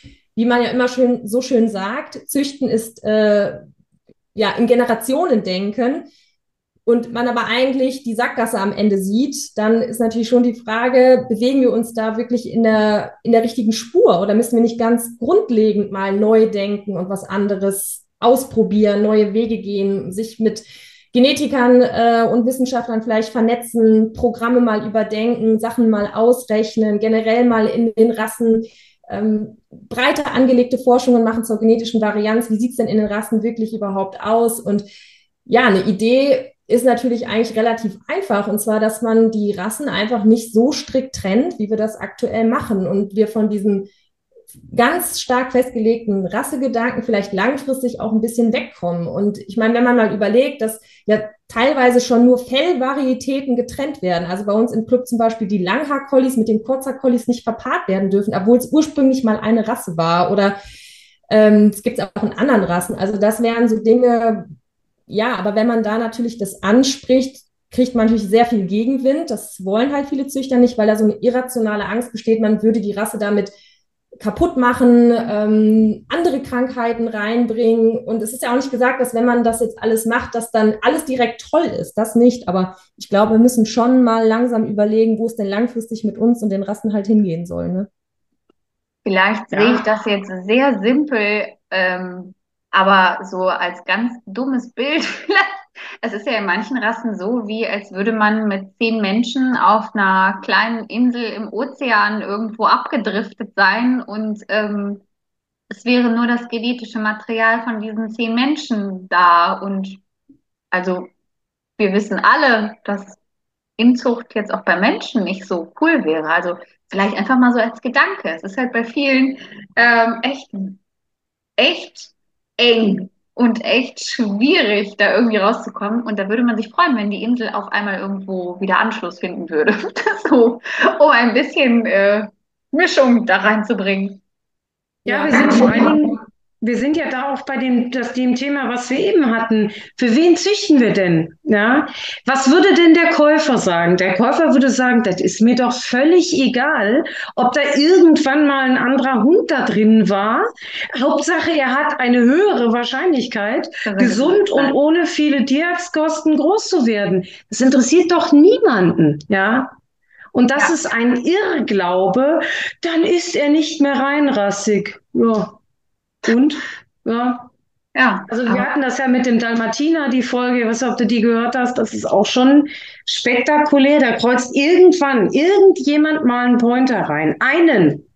wie man ja immer schön so schön sagt, züchten ist äh, ja in Generationen denken. Und man aber eigentlich die Sackgasse am Ende sieht, dann ist natürlich schon die Frage, bewegen wir uns da wirklich in der, in der richtigen Spur oder müssen wir nicht ganz grundlegend mal neu denken und was anderes ausprobieren, neue Wege gehen, sich mit Genetikern äh, und Wissenschaftlern vielleicht vernetzen, Programme mal überdenken, Sachen mal ausrechnen, generell mal in den Rassen ähm, breiter angelegte Forschungen machen zur genetischen Varianz. Wie sieht's denn in den Rassen wirklich überhaupt aus? Und ja, eine Idee ist natürlich eigentlich relativ einfach. Und zwar, dass man die Rassen einfach nicht so strikt trennt, wie wir das aktuell machen. Und wir von diesem ganz stark festgelegten Rassegedanken vielleicht langfristig auch ein bisschen wegkommen. Und ich meine, wenn man mal überlegt, dass ja teilweise schon nur Fellvarietäten getrennt werden. Also bei uns im Club zum Beispiel die Langhaar-Collies mit den Kurzhaar-Collies nicht verpaart werden dürfen, obwohl es ursprünglich mal eine Rasse war. Oder ähm, es gibt es auch in anderen Rassen. Also das wären so Dinge, ja, aber wenn man da natürlich das anspricht, kriegt man natürlich sehr viel Gegenwind. Das wollen halt viele Züchter nicht, weil da so eine irrationale Angst besteht, man würde die Rasse damit kaputt machen, ähm, andere Krankheiten reinbringen. Und es ist ja auch nicht gesagt, dass wenn man das jetzt alles macht, dass dann alles direkt toll ist. Das nicht. Aber ich glaube, wir müssen schon mal langsam überlegen, wo es denn langfristig mit uns und den Rassen halt hingehen soll. Ne? Vielleicht ja. sehe ich das jetzt sehr simpel ähm, aber so als ganz dummes Bild vielleicht. Es ist ja in manchen Rassen so, wie als würde man mit zehn Menschen auf einer kleinen Insel im Ozean irgendwo abgedriftet sein und ähm, es wäre nur das genetische Material von diesen zehn Menschen da. Und also wir wissen alle, dass Inzucht jetzt auch bei Menschen nicht so cool wäre. Also vielleicht einfach mal so als Gedanke. Es ist halt bei vielen ähm, echt, echt eng und echt schwierig, da irgendwie rauszukommen. Und da würde man sich freuen, wenn die Insel auf einmal irgendwo wieder Anschluss finden würde. so, um ein bisschen äh, Mischung da reinzubringen. Ja, wir sind vor allen Dingen wir sind ja da auch bei dem, das, dem Thema, was wir eben hatten. Für wen züchten wir denn? Ja? Was würde denn der Käufer sagen? Der Käufer würde sagen, das ist mir doch völlig egal, ob da irgendwann mal ein anderer Hund da drin war. Hauptsache, er hat eine höhere Wahrscheinlichkeit, gesund und ohne viele Tierarztkosten groß zu werden. Das interessiert doch niemanden, ja? Und das ja. ist ein Irrglaube, dann ist er nicht mehr reinrassig. Ja, und? Ja. Ja. Also wir hatten das ja mit dem Dalmatiner, die Folge, ich weiß nicht, ob du die gehört hast, das ist auch schon spektakulär. Da kreuzt irgendwann irgendjemand mal einen Pointer rein. Einen.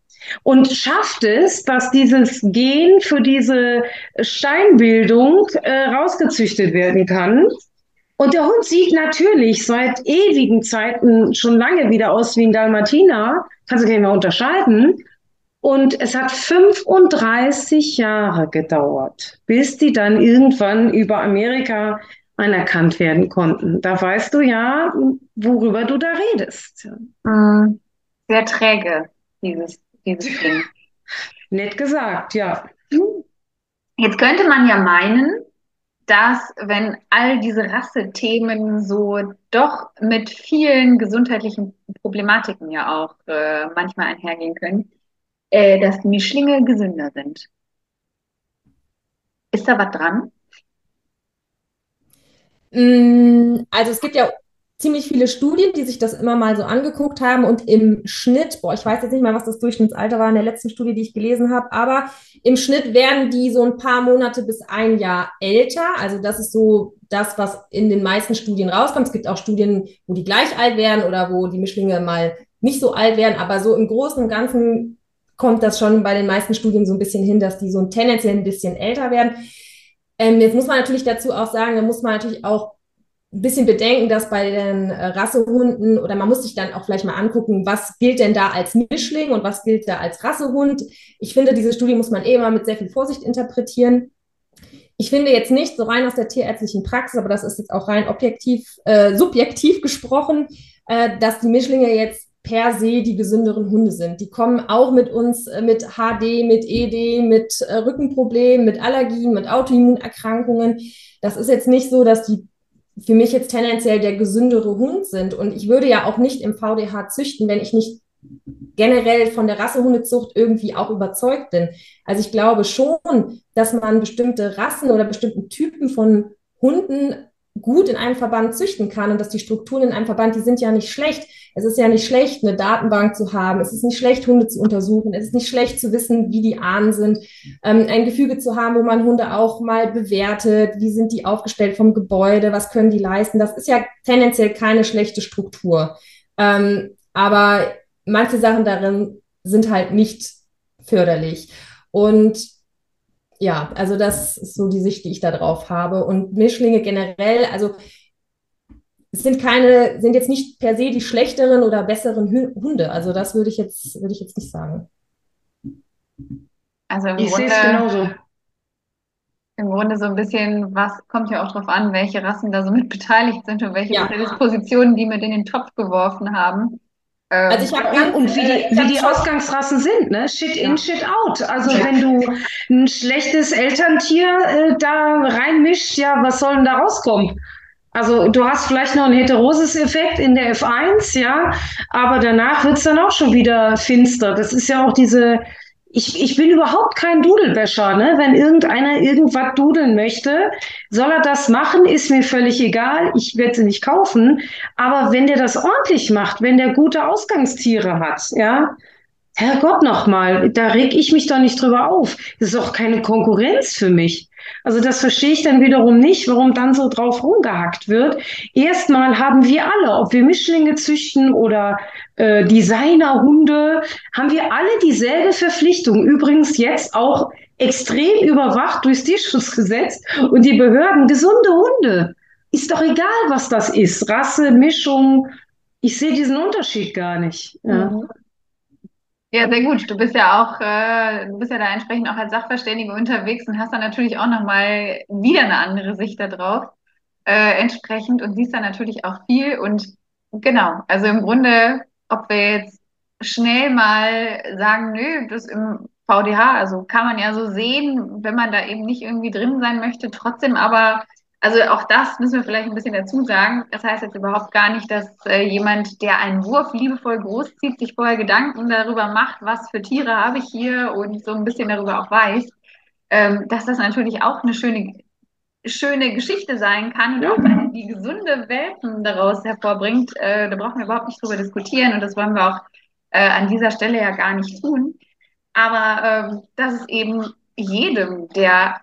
Und schafft es, dass dieses Gen für diese Steinbildung äh, rausgezüchtet werden kann. Und der Hund sieht natürlich seit ewigen Zeiten schon lange wieder aus wie ein Dalmatiner. Kannst du gar nicht mehr unterscheiden. Und es hat 35 Jahre gedauert, bis die dann irgendwann über Amerika anerkannt werden konnten. Da weißt du ja, worüber du da redest. Mhm. Sehr träge, dieses, dieses Ding. Nett gesagt, ja. Jetzt könnte man ja meinen, dass wenn all diese Rassethemen so doch mit vielen gesundheitlichen Problematiken ja auch äh, manchmal einhergehen können, äh, dass Mischlinge gesünder sind. Ist da was dran? Mm, also es gibt ja ziemlich viele Studien, die sich das immer mal so angeguckt haben und im Schnitt, boah, ich weiß jetzt nicht mal, was das Durchschnittsalter war in der letzten Studie, die ich gelesen habe, aber im Schnitt werden die so ein paar Monate bis ein Jahr älter. Also das ist so das, was in den meisten Studien rauskommt. Es gibt auch Studien, wo die gleich alt werden oder wo die Mischlinge mal nicht so alt werden, aber so im Großen und Ganzen kommt das schon bei den meisten Studien so ein bisschen hin, dass die so tendenziell ein bisschen älter werden. Ähm, jetzt muss man natürlich dazu auch sagen, da muss man natürlich auch ein bisschen bedenken, dass bei den äh, Rassehunden oder man muss sich dann auch vielleicht mal angucken, was gilt denn da als Mischling und was gilt da als Rassehund. Ich finde, diese Studie muss man eh immer mit sehr viel Vorsicht interpretieren. Ich finde jetzt nicht so rein aus der tierärztlichen Praxis, aber das ist jetzt auch rein objektiv, äh, subjektiv gesprochen, äh, dass die Mischlinge jetzt per se die gesünderen Hunde sind. Die kommen auch mit uns äh, mit HD, mit ED, mit äh, Rückenproblemen, mit Allergien, mit Autoimmunerkrankungen. Das ist jetzt nicht so, dass die für mich jetzt tendenziell der gesündere Hund sind. Und ich würde ja auch nicht im VDH züchten, wenn ich nicht generell von der Rassehundezucht irgendwie auch überzeugt bin. Also ich glaube schon, dass man bestimmte Rassen oder bestimmten Typen von Hunden gut in einem Verband züchten kann und dass die Strukturen in einem Verband, die sind ja nicht schlecht. Es ist ja nicht schlecht, eine Datenbank zu haben. Es ist nicht schlecht, Hunde zu untersuchen. Es ist nicht schlecht zu wissen, wie die Ahnen sind. Ähm, ein Gefüge zu haben, wo man Hunde auch mal bewertet. Wie sind die aufgestellt vom Gebäude? Was können die leisten? Das ist ja tendenziell keine schlechte Struktur. Ähm, aber manche Sachen darin sind halt nicht förderlich. Und ja, also das ist so die Sicht, die ich da drauf habe. Und Mischlinge generell, also es sind keine, sind jetzt nicht per se die schlechteren oder besseren Hunde. Also das würde ich jetzt, würde ich jetzt nicht sagen. Also im ich Grunde, sehe es genauso. Im Grunde so ein bisschen, was kommt ja auch darauf an, welche Rassen da so mit beteiligt sind und welche ja. Positionen die mit in den Topf geworfen haben. Ähm, also ich habe und wie die, wie die Ausgangsrassen sind, ne? Shit in, shit out. Also ja. wenn du ein schlechtes Elterntier äh, da reinmischst, ja, was soll denn da rauskommen? Also du hast vielleicht noch einen Heterosis-Effekt in der F1, ja, aber danach wird es dann auch schon wieder finster. Das ist ja auch diese, ich, ich bin überhaupt kein Dudelwäscher, ne? Wenn irgendeiner irgendwas dudeln möchte, soll er das machen, ist mir völlig egal. Ich werde sie nicht kaufen. Aber wenn der das ordentlich macht, wenn der gute Ausgangstiere hat, ja, Herrgott nochmal, da reg ich mich doch nicht drüber auf. Das ist auch keine Konkurrenz für mich. Also das verstehe ich dann wiederum nicht, warum dann so drauf rumgehackt wird. Erstmal haben wir alle, ob wir Mischlinge züchten oder äh, Designerhunde, haben wir alle dieselbe Verpflichtung. Übrigens jetzt auch extrem überwacht durchs Tierschutzgesetz und die Behörden gesunde Hunde. Ist doch egal, was das ist. Rasse, Mischung. Ich sehe diesen Unterschied gar nicht. Ja. Mhm. Ja, sehr gut. Du bist ja auch, äh, du bist ja da entsprechend auch als Sachverständige unterwegs und hast dann natürlich auch nochmal wieder eine andere Sicht darauf, äh, entsprechend und siehst dann natürlich auch viel und genau, also im Grunde, ob wir jetzt schnell mal sagen, nö, das im VDH, also kann man ja so sehen, wenn man da eben nicht irgendwie drin sein möchte, trotzdem aber also auch das müssen wir vielleicht ein bisschen dazu sagen. Das heißt jetzt überhaupt gar nicht, dass äh, jemand, der einen Wurf liebevoll großzieht, sich vorher Gedanken darüber macht, was für Tiere habe ich hier und so ein bisschen darüber auch weiß, ähm, dass das natürlich auch eine schöne, schöne Geschichte sein kann und auch eine, die gesunde Welpen daraus hervorbringt. Äh, da brauchen wir überhaupt nicht drüber diskutieren und das wollen wir auch äh, an dieser Stelle ja gar nicht tun. Aber ähm, dass es eben jedem, der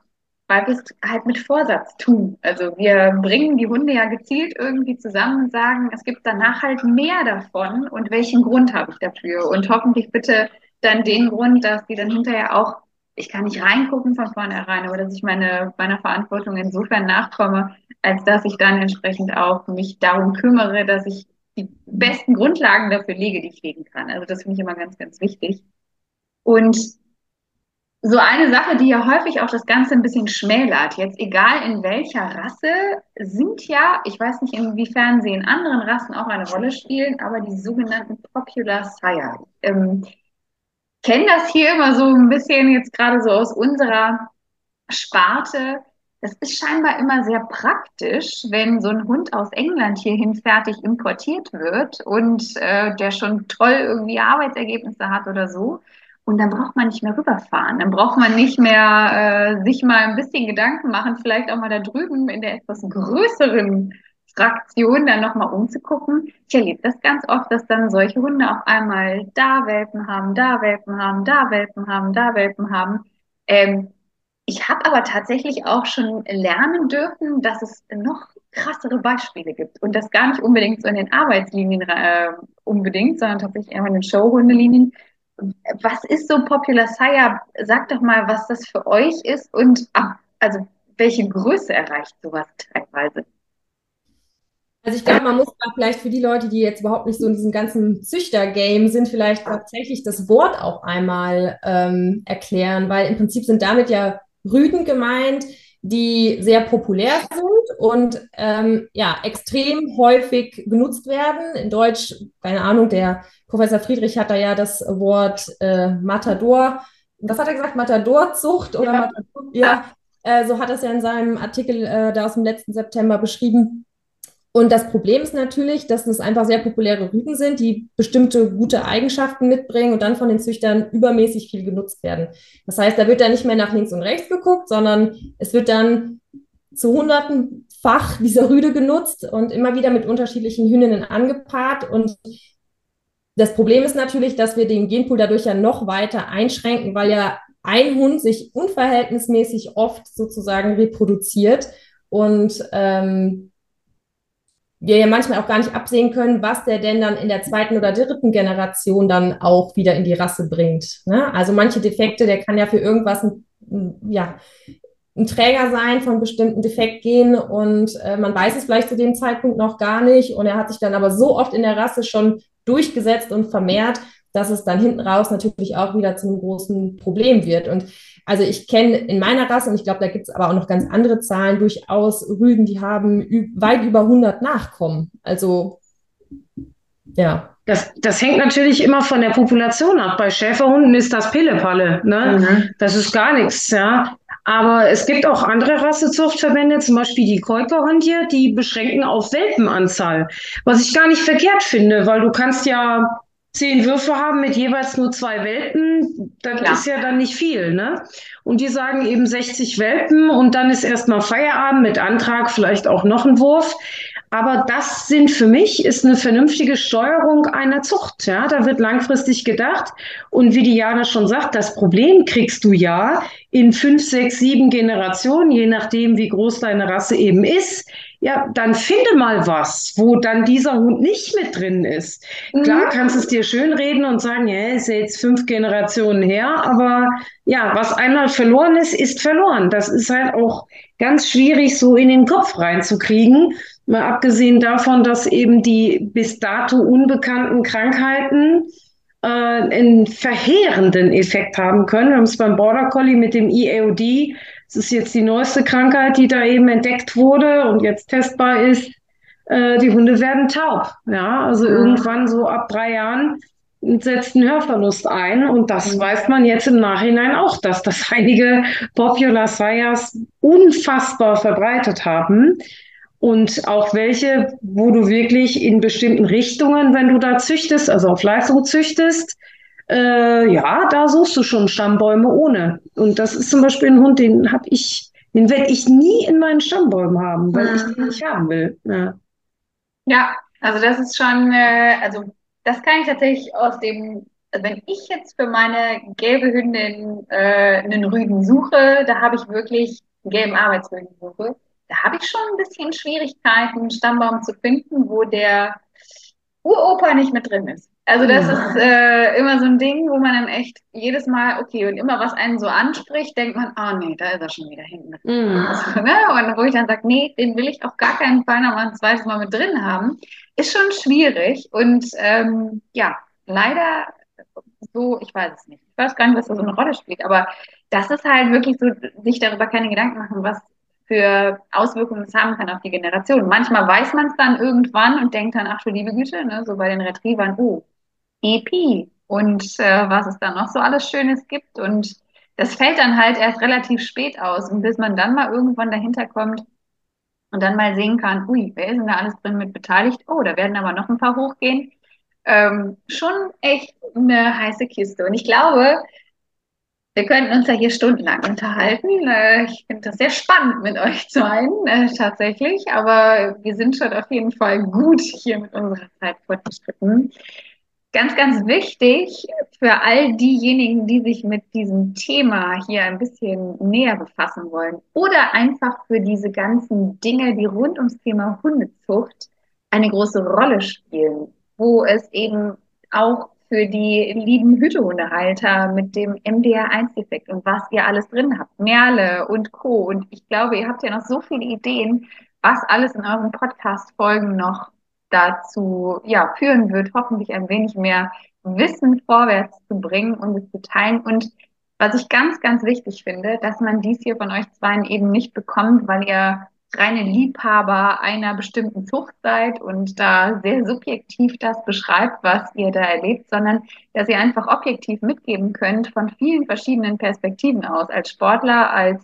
weil wir halt mit Vorsatz tun. Also wir bringen die Hunde ja gezielt irgendwie zusammen und sagen, es gibt danach halt mehr davon und welchen Grund habe ich dafür? Und hoffentlich bitte dann den Grund, dass die dann hinterher auch, ich kann nicht reingucken von vornherein, aber dass ich meine, meiner Verantwortung insofern nachkomme, als dass ich dann entsprechend auch mich darum kümmere, dass ich die besten Grundlagen dafür lege, die ich legen kann. Also das finde ich immer ganz, ganz wichtig. Und so eine Sache, die ja häufig auch das Ganze ein bisschen schmälert, jetzt egal in welcher Rasse, sind ja, ich weiß nicht, inwiefern sie in anderen Rassen auch eine Rolle spielen, aber die sogenannten Popular Sire. Ähm, kennen das hier immer so ein bisschen jetzt gerade so aus unserer Sparte. Das ist scheinbar immer sehr praktisch, wenn so ein Hund aus England hierhin fertig importiert wird und äh, der schon toll irgendwie Arbeitsergebnisse hat oder so und dann braucht man nicht mehr rüberfahren. Dann braucht man nicht mehr äh, sich mal ein bisschen Gedanken machen, vielleicht auch mal da drüben in der etwas größeren Fraktion dann nochmal umzugucken. Ich erlebe das ganz oft, dass dann solche Hunde auf einmal da Welpen haben, da Welpen haben, da Welpen haben, da Welpen haben. Ähm, ich habe aber tatsächlich auch schon lernen dürfen, dass es noch krassere Beispiele gibt und das gar nicht unbedingt so in den Arbeitslinien äh, unbedingt, sondern tatsächlich eher in den Showhundelinien. Was ist so Popular Sire? Sag doch mal, was das für euch ist und also welche Größe erreicht sowas teilweise? Also ich glaube, man muss da vielleicht für die Leute, die jetzt überhaupt nicht so in diesem ganzen Züchter-Game sind, vielleicht tatsächlich das Wort auch einmal ähm, erklären, weil im Prinzip sind damit ja Rüden gemeint, die sehr populär sind und ähm, ja, extrem häufig genutzt werden. In Deutsch, keine Ahnung, der Professor Friedrich hat da ja das Wort äh, Matador, was hat er gesagt, Matadorzucht oder ja, Matador, ja äh, so hat er es ja in seinem Artikel äh, da aus dem letzten September beschrieben. Und das Problem ist natürlich, dass es einfach sehr populäre Rüden sind, die bestimmte gute Eigenschaften mitbringen und dann von den Züchtern übermäßig viel genutzt werden. Das heißt, da wird dann nicht mehr nach links und rechts geguckt, sondern es wird dann zu hundertenfach dieser Rüde genutzt und immer wieder mit unterschiedlichen Hündinnen angepaart. Und das Problem ist natürlich, dass wir den Genpool dadurch ja noch weiter einschränken, weil ja ein Hund sich unverhältnismäßig oft sozusagen reproduziert. Und ähm, wir ja manchmal auch gar nicht absehen können, was der denn dann in der zweiten oder dritten Generation dann auch wieder in die Rasse bringt. Ne? Also manche Defekte, der kann ja für irgendwas ein, ja, ein Träger sein von bestimmten Defektgenen und äh, man weiß es vielleicht zu dem Zeitpunkt noch gar nicht und er hat sich dann aber so oft in der Rasse schon durchgesetzt und vermehrt, dass es dann hinten raus natürlich auch wieder zu einem großen Problem wird. Und also ich kenne in meiner Rasse, und ich glaube, da gibt es aber auch noch ganz andere Zahlen, durchaus Rüden, die haben weit über 100 Nachkommen. Also ja. Das, das hängt natürlich immer von der Population ab. Bei Schäferhunden ist das Pillepalle. Ne? Mhm. Das ist gar nichts. Ja? Aber es gibt auch andere Rassezuchtverbände, zum Beispiel die Keukerhund hier, die beschränken auf Welpenanzahl. Was ich gar nicht verkehrt finde, weil du kannst ja zehn Würfe haben mit jeweils nur zwei Welpen, das Klar. ist ja dann nicht viel, ne? Und die sagen eben 60 Welpen und dann ist erstmal Feierabend mit Antrag, vielleicht auch noch ein Wurf. Aber das sind für mich ist eine vernünftige Steuerung einer Zucht. Ja, da wird langfristig gedacht. Und wie Diana schon sagt, das Problem kriegst du ja in fünf, sechs, sieben Generationen, je nachdem, wie groß deine Rasse eben ist. Ja, dann finde mal was, wo dann dieser Hund nicht mit drin ist. Mhm. Klar kannst du es dir schön reden und sagen, ja, ist ja jetzt fünf Generationen her, aber ja, was einmal verloren ist, ist verloren. Das ist halt auch ganz schwierig, so in den Kopf reinzukriegen. Mal abgesehen davon, dass eben die bis dato unbekannten Krankheiten äh, einen verheerenden Effekt haben können. Wir haben es beim Border Collie mit dem EAOD. Das ist jetzt die neueste Krankheit, die da eben entdeckt wurde und jetzt testbar ist. Äh, die Hunde werden taub. Ja, also mhm. irgendwann so ab drei Jahren setzt ein Hörverlust ein. Und das mhm. weiß man jetzt im Nachhinein auch, dass das einige Popular Sires unfassbar verbreitet haben und auch welche, wo du wirklich in bestimmten Richtungen, wenn du da züchtest, also auf Leistung züchtest, äh, ja, da suchst du schon Stammbäume ohne. Und das ist zum Beispiel ein Hund, den habe ich, den werde ich nie in meinen Stammbäumen haben, weil mhm. ich den nicht haben will. Ja, ja also das ist schon, äh, also das kann ich tatsächlich aus dem, also wenn ich jetzt für meine gelbe Hündin äh, einen Rüden suche, da habe ich wirklich gelben Arbeitsrüden suche da habe ich schon ein bisschen Schwierigkeiten, einen Stammbaum zu finden, wo der Uropa nicht mit drin ist. Also das ist äh, immer so ein Ding, wo man dann echt jedes Mal, okay, und immer was einen so anspricht, denkt man, oh nee, da ist er schon wieder hinten. Mm. Also, ne? Und wo ich dann sage, nee, den will ich auf gar keinen Fall noch mal ein zweites Mal mit drin haben, ist schon schwierig. Und ähm, ja, leider so, ich weiß es nicht. Ich weiß gar nicht, was da so eine Rolle spielt, aber das ist halt wirklich so, sich darüber keine Gedanken machen, was für Auswirkungen es haben kann auf die Generation. Manchmal weiß man es dann irgendwann und denkt dann, ach du liebe Güte, ne, so bei den Retrievern, oh, EP und äh, was es dann noch so alles Schönes gibt. Und das fällt dann halt erst relativ spät aus. Und bis man dann mal irgendwann dahinter kommt und dann mal sehen kann, ui, wer ist denn da alles drin mit beteiligt? Oh, da werden aber noch ein paar hochgehen. Ähm, schon echt eine heiße Kiste. Und ich glaube, Wir könnten uns ja hier stundenlang unterhalten. Äh, ich finde das sehr spannend mit euch zu äh, tatsächlich. Aber wir sind schon auf jeden Fall gut hier mit unserer Zeit fortgeschritten. Ganz, ganz wichtig für all diejenigen, die sich mit diesem Thema hier ein bisschen näher befassen wollen oder einfach für diese ganzen Dinge, die rund ums Thema Hundezucht eine große Rolle spielen, wo es eben auch für die lieben Hütehundehalter mit dem MDR1-Defekt und was ihr alles drin habt, Merle und Co. Und ich glaube, ihr habt ja noch so viele Ideen, was alles in euren Podcast-Folgen noch dazu ja, führen wird, hoffentlich ein wenig mehr Wissen vorwärts zu bringen und es zu teilen. Und was ich ganz, ganz wichtig finde, dass man dies hier von euch zweien eben nicht bekommt, weil ihr reine Liebhaber einer bestimmten Zucht seid und da sehr subjektiv das beschreibt, was ihr da erlebt, sondern dass ihr einfach objektiv mitgeben könnt von vielen verschiedenen Perspektiven aus, als Sportler, als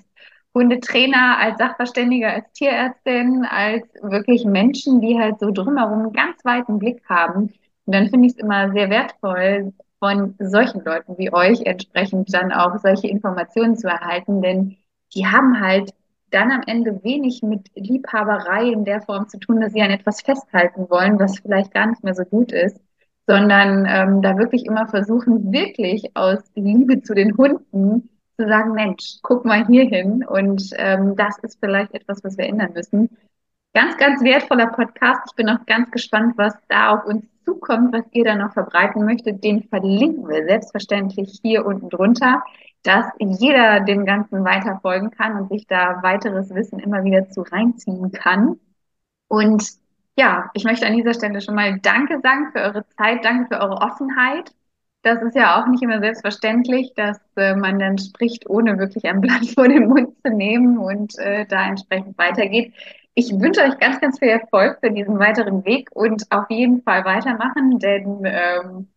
Hundetrainer, als Sachverständiger, als Tierärztin, als wirklich Menschen, die halt so drumherum einen ganz weiten Blick haben. Und dann finde ich es immer sehr wertvoll, von solchen Leuten wie euch entsprechend dann auch solche Informationen zu erhalten, denn die haben halt dann am Ende wenig mit Liebhaberei in der Form zu tun, dass sie an etwas festhalten wollen, was vielleicht gar nicht mehr so gut ist, sondern ähm, da wirklich immer versuchen, wirklich aus Liebe zu den Hunden zu sagen, Mensch, guck mal hier hin und ähm, das ist vielleicht etwas, was wir ändern müssen. Ganz, ganz wertvoller Podcast. Ich bin auch ganz gespannt, was da auf uns zukommt, was ihr da noch verbreiten möchtet. Den verlinken wir selbstverständlich hier unten drunter, dass jeder dem Ganzen weiter folgen kann und sich da weiteres Wissen immer wieder zu reinziehen kann. Und ja, ich möchte an dieser Stelle schon mal Danke sagen für eure Zeit, danke für eure Offenheit das ist ja auch nicht immer selbstverständlich, dass äh, man dann spricht, ohne wirklich ein Blatt vor den Mund zu nehmen und äh, da entsprechend weitergeht. Ich wünsche euch ganz, ganz viel Erfolg für diesen weiteren Weg und auf jeden Fall weitermachen, denn ähm,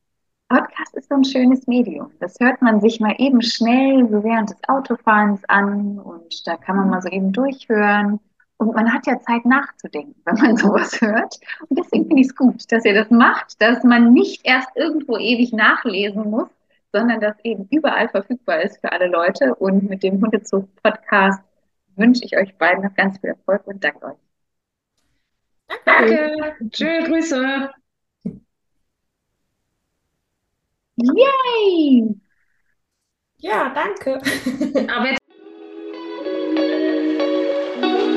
Podcast ist so ein schönes Medium. Das hört man sich mal eben schnell so während des Autofahrens an und da kann man mal so eben durchhören. Und man hat ja Zeit nachzudenken, wenn man sowas hört. Und deswegen finde ich es gut, dass ihr das macht, dass man nicht erst irgendwo ewig nachlesen muss, sondern dass eben überall verfügbar ist für alle Leute. Und mit dem Hundezucht-Podcast wünsche ich euch beiden noch ganz viel Erfolg und danke euch. Danke. Schöne Grüße. Yay! Ja, danke. Aber